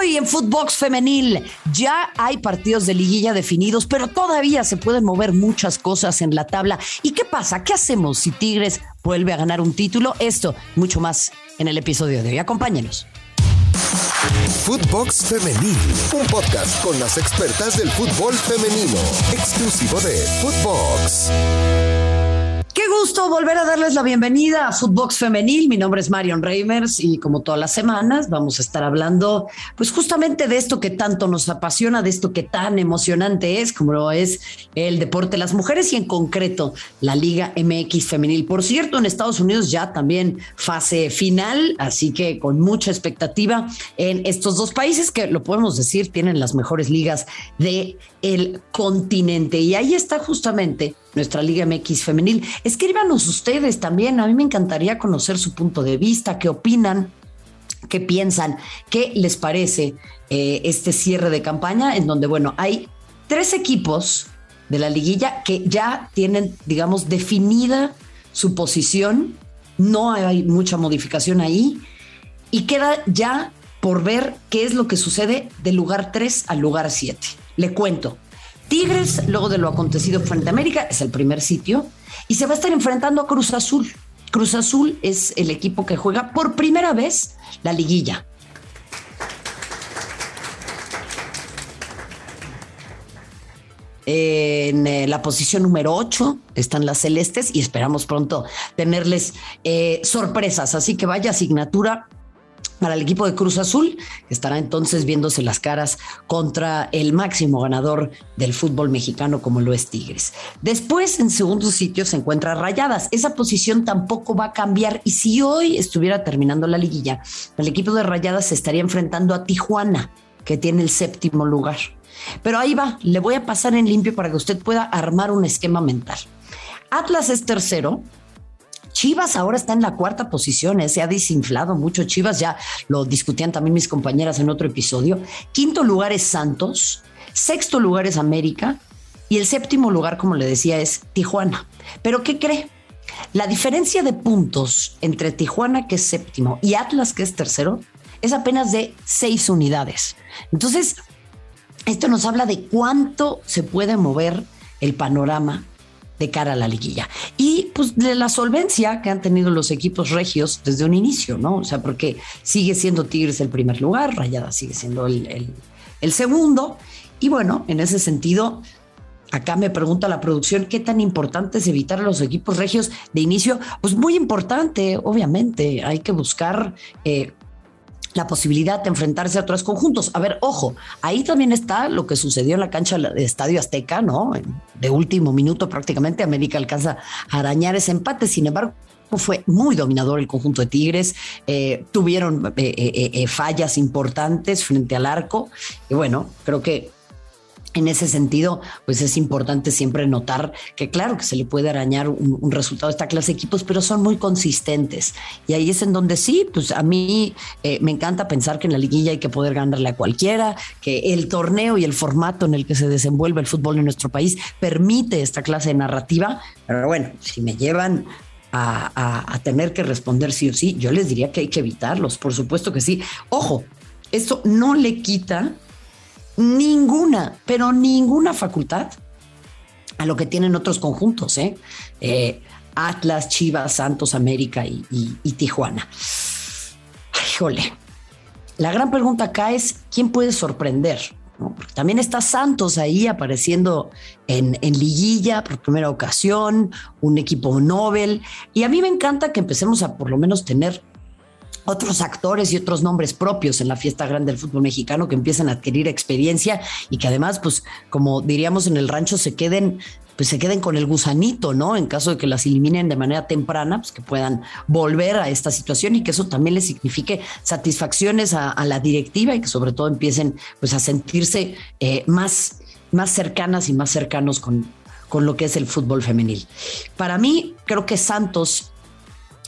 Hoy en Footbox Femenil ya hay partidos de liguilla definidos, pero todavía se pueden mover muchas cosas en la tabla. ¿Y qué pasa? ¿Qué hacemos si Tigres vuelve a ganar un título? Esto, mucho más en el episodio de hoy. Acompáñenos. Footbox Femenil, un podcast con las expertas del fútbol femenino, exclusivo de Footbox. Gusto volver a darles la bienvenida a Footbox Femenil. Mi nombre es Marion Reimers y como todas las semanas vamos a estar hablando pues justamente de esto que tanto nos apasiona, de esto que tan emocionante es como lo es el deporte de las mujeres y en concreto la Liga MX Femenil. Por cierto, en Estados Unidos ya también fase final, así que con mucha expectativa en estos dos países que lo podemos decir tienen las mejores ligas de el continente. Y ahí está justamente nuestra Liga MX femenil. Escríbanos ustedes también, a mí me encantaría conocer su punto de vista, qué opinan, qué piensan, qué les parece eh, este cierre de campaña en donde, bueno, hay tres equipos de la liguilla que ya tienen, digamos, definida su posición, no hay mucha modificación ahí y queda ya por ver qué es lo que sucede del lugar 3 al lugar 7. Le cuento. Tigres, luego de lo acontecido frente a América, es el primer sitio y se va a estar enfrentando a Cruz Azul. Cruz Azul es el equipo que juega por primera vez la liguilla. En eh, la posición número 8 están las celestes y esperamos pronto tenerles eh, sorpresas. Así que vaya asignatura para el equipo de Cruz Azul, que estará entonces viéndose las caras contra el máximo ganador del fútbol mexicano como lo es Tigres. Después, en segundo sitio, se encuentra Rayadas. Esa posición tampoco va a cambiar y si hoy estuviera terminando la liguilla, el equipo de Rayadas se estaría enfrentando a Tijuana, que tiene el séptimo lugar. Pero ahí va, le voy a pasar en limpio para que usted pueda armar un esquema mental. Atlas es tercero, Chivas ahora está en la cuarta posición, ¿eh? se ha desinflado mucho. Chivas ya lo discutían también mis compañeras en otro episodio. Quinto lugar es Santos, sexto lugar es América y el séptimo lugar, como le decía, es Tijuana. Pero ¿qué cree? La diferencia de puntos entre Tijuana, que es séptimo, y Atlas, que es tercero, es apenas de seis unidades. Entonces, esto nos habla de cuánto se puede mover el panorama de cara a la liguilla. Y pues de la solvencia que han tenido los equipos regios desde un inicio, ¿no? O sea, porque sigue siendo Tigres el primer lugar, Rayada sigue siendo el, el segundo. Y bueno, en ese sentido, Acá me pregunta la producción, ¿qué tan importante es evitar los equipos regios de inicio? Pues muy importante, obviamente. Hay que buscar eh, la posibilidad de enfrentarse a otros conjuntos. A ver, ojo, ahí también está lo que sucedió en la cancha de Estadio Azteca, ¿no? De último minuto prácticamente América alcanza a arañar ese empate, sin embargo fue muy dominador el conjunto de Tigres, eh, tuvieron eh, eh, fallas importantes frente al arco y bueno, creo que en ese sentido, pues es importante siempre notar que claro que se le puede arañar un, resultado a esta clase de equipos, pero son muy consistentes. Y ahí es en donde sí, pues a mí eh, me encanta pensar que en la liguilla hay que poder ganarle a cualquiera, que el torneo y el formato en el que se desenvuelve el fútbol en nuestro país permite esta clase de narrativa. Pero bueno, si me llevan a, a tener que responder sí o sí, yo les diría que hay que evitarlos, por supuesto que sí. Ojo, esto no le quita ninguna, pero ninguna facultad a lo que tienen otros conjuntos, ¿eh? eh Atlas, Chivas, Santos, América y, Tijuana. híjole, la gran pregunta acá es, ¿quién puede sorprender? también está Santos ahí apareciendo en, en, liguilla por primera ocasión, un equipo Nobel. Y a mí me encanta que empecemos a por lo menos tener otros actores y otros nombres propios en la fiesta grande del fútbol mexicano que empiezan a adquirir experiencia y que además, pues, como diríamos en el rancho, se queden pues se queden con el gusanito, ¿no? En caso de que las eliminen de manera temprana, pues que puedan volver a esta situación y que eso también les signifique satisfacciones a, la directiva y que sobre todo empiecen pues a sentirse eh, más, más cercanas y más cercanos con, con lo que es el fútbol femenil. Para mí, creo que Santos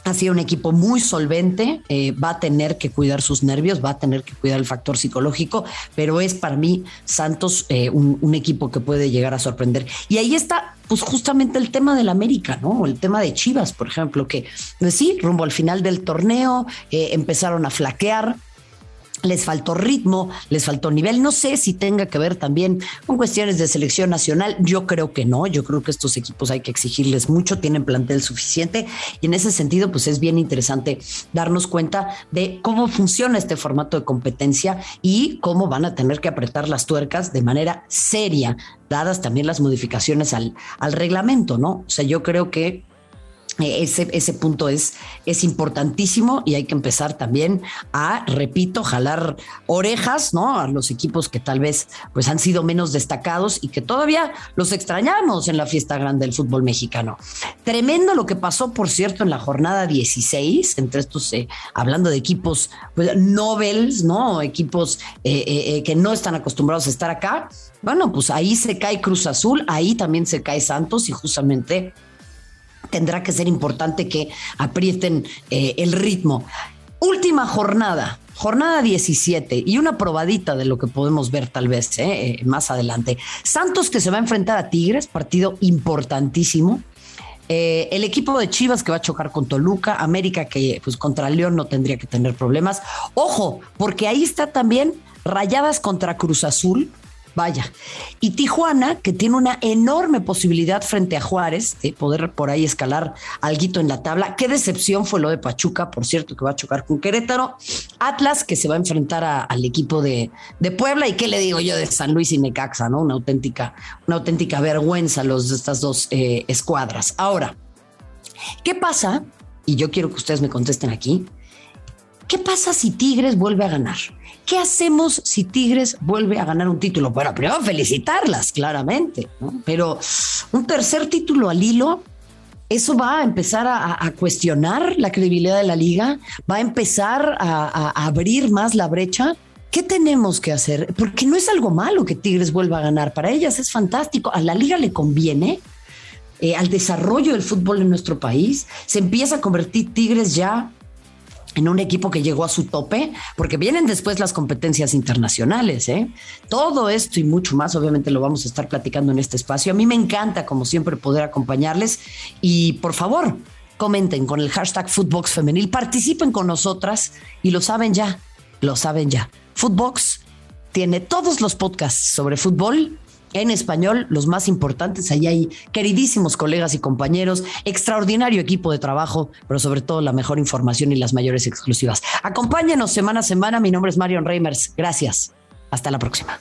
ha sido un equipo muy solvente, eh, va a tener que cuidar sus nervios, va a tener que cuidar el factor psicológico, pero es para mí Santos eh, un, equipo que puede llegar a sorprender. Y ahí está, pues justamente el tema del América, ¿no? El tema de Chivas, por ejemplo, que pues sí, rumbo al final del torneo eh, empezaron a flaquear, les faltó ritmo, les faltó nivel. No sé si tenga que ver también con cuestiones de selección nacional. Yo creo que no. Yo creo que estos equipos hay que exigirles mucho, tienen plantel suficiente y en ese sentido, pues es bien interesante darnos cuenta de cómo funciona este formato de competencia y cómo van a tener que apretar las tuercas de manera seria, dadas también las modificaciones al, al reglamento, ¿no? O sea, yo creo que ese, ese punto es, es importantísimo y hay que empezar también a, repito, jalar orejas, ¿no? A los equipos que tal vez pues han sido menos destacados y que todavía los extrañamos en la fiesta grande del fútbol mexicano. Tremendo lo que pasó, por cierto, en la jornada 16, entre estos, eh, hablando de equipos pues, Nobels, ¿no? Equipos eh, que no están acostumbrados a estar acá. Bueno, pues ahí se cae Cruz Azul, ahí también se cae Santos y justamente tendrá que ser importante que aprieten eh, el ritmo. Última jornada, jornada 17 y una probadita de lo que podemos ver tal vez eh, eh, más adelante. Santos que se va a enfrentar a Tigres, partido importantísimo. el equipo de Chivas que va a chocar con Toluca, América que pues contra León no tendría que tener problemas. Ojo, porque ahí está también Rayadas contra Cruz Azul, Vaya. Y Tijuana, que tiene una enorme posibilidad frente a Juárez de poder por ahí escalar algo en la tabla. Qué decepción fue lo de Pachuca, por cierto, que va a chocar con Querétaro. Atlas, que se va a enfrentar al equipo de, Puebla. ¿Y qué le digo yo de San Luis y Necaxa, no? Una auténtica, una auténtica vergüenza los de estas dos eh, escuadras. Ahora, ¿qué pasa? Y yo quiero que ustedes me contesten aquí. ¿Qué pasa si Tigres vuelve a ganar? ¿Qué hacemos si Tigres vuelve a ganar un título? Bueno, primero felicitarlas, claramente, pero un tercer título al hilo, eso va a empezar a, cuestionar la credibilidad de la liga, va a empezar a, abrir más la brecha. ¿Qué tenemos que hacer? Porque no es algo malo que Tigres vuelva a ganar, para ellas es fantástico, a la liga le conviene. Eh, al desarrollo del fútbol en nuestro país, se empieza a convertir Tigres ya en un equipo que llegó a su tope, porque vienen después las competencias internacionales. ¿eh? Todo esto y mucho más, obviamente lo vamos a estar platicando en este espacio. A mí me encanta, como siempre, poder acompañarles y por favor, comenten con el hashtag Footbox Femenil, participen con nosotras y lo saben ya, lo saben ya. Footbox tiene todos los podcasts sobre fútbol en español, los más importantes. Ahí hay queridísimos colegas y compañeros, extraordinario equipo de trabajo, pero sobre todo la mejor información y las mayores exclusivas. Acompáñenos semana a semana. Mi nombre es Marion Reimers. Gracias. Hasta la próxima.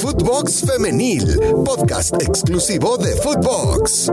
Footbox Femenil, podcast exclusivo de Footbox.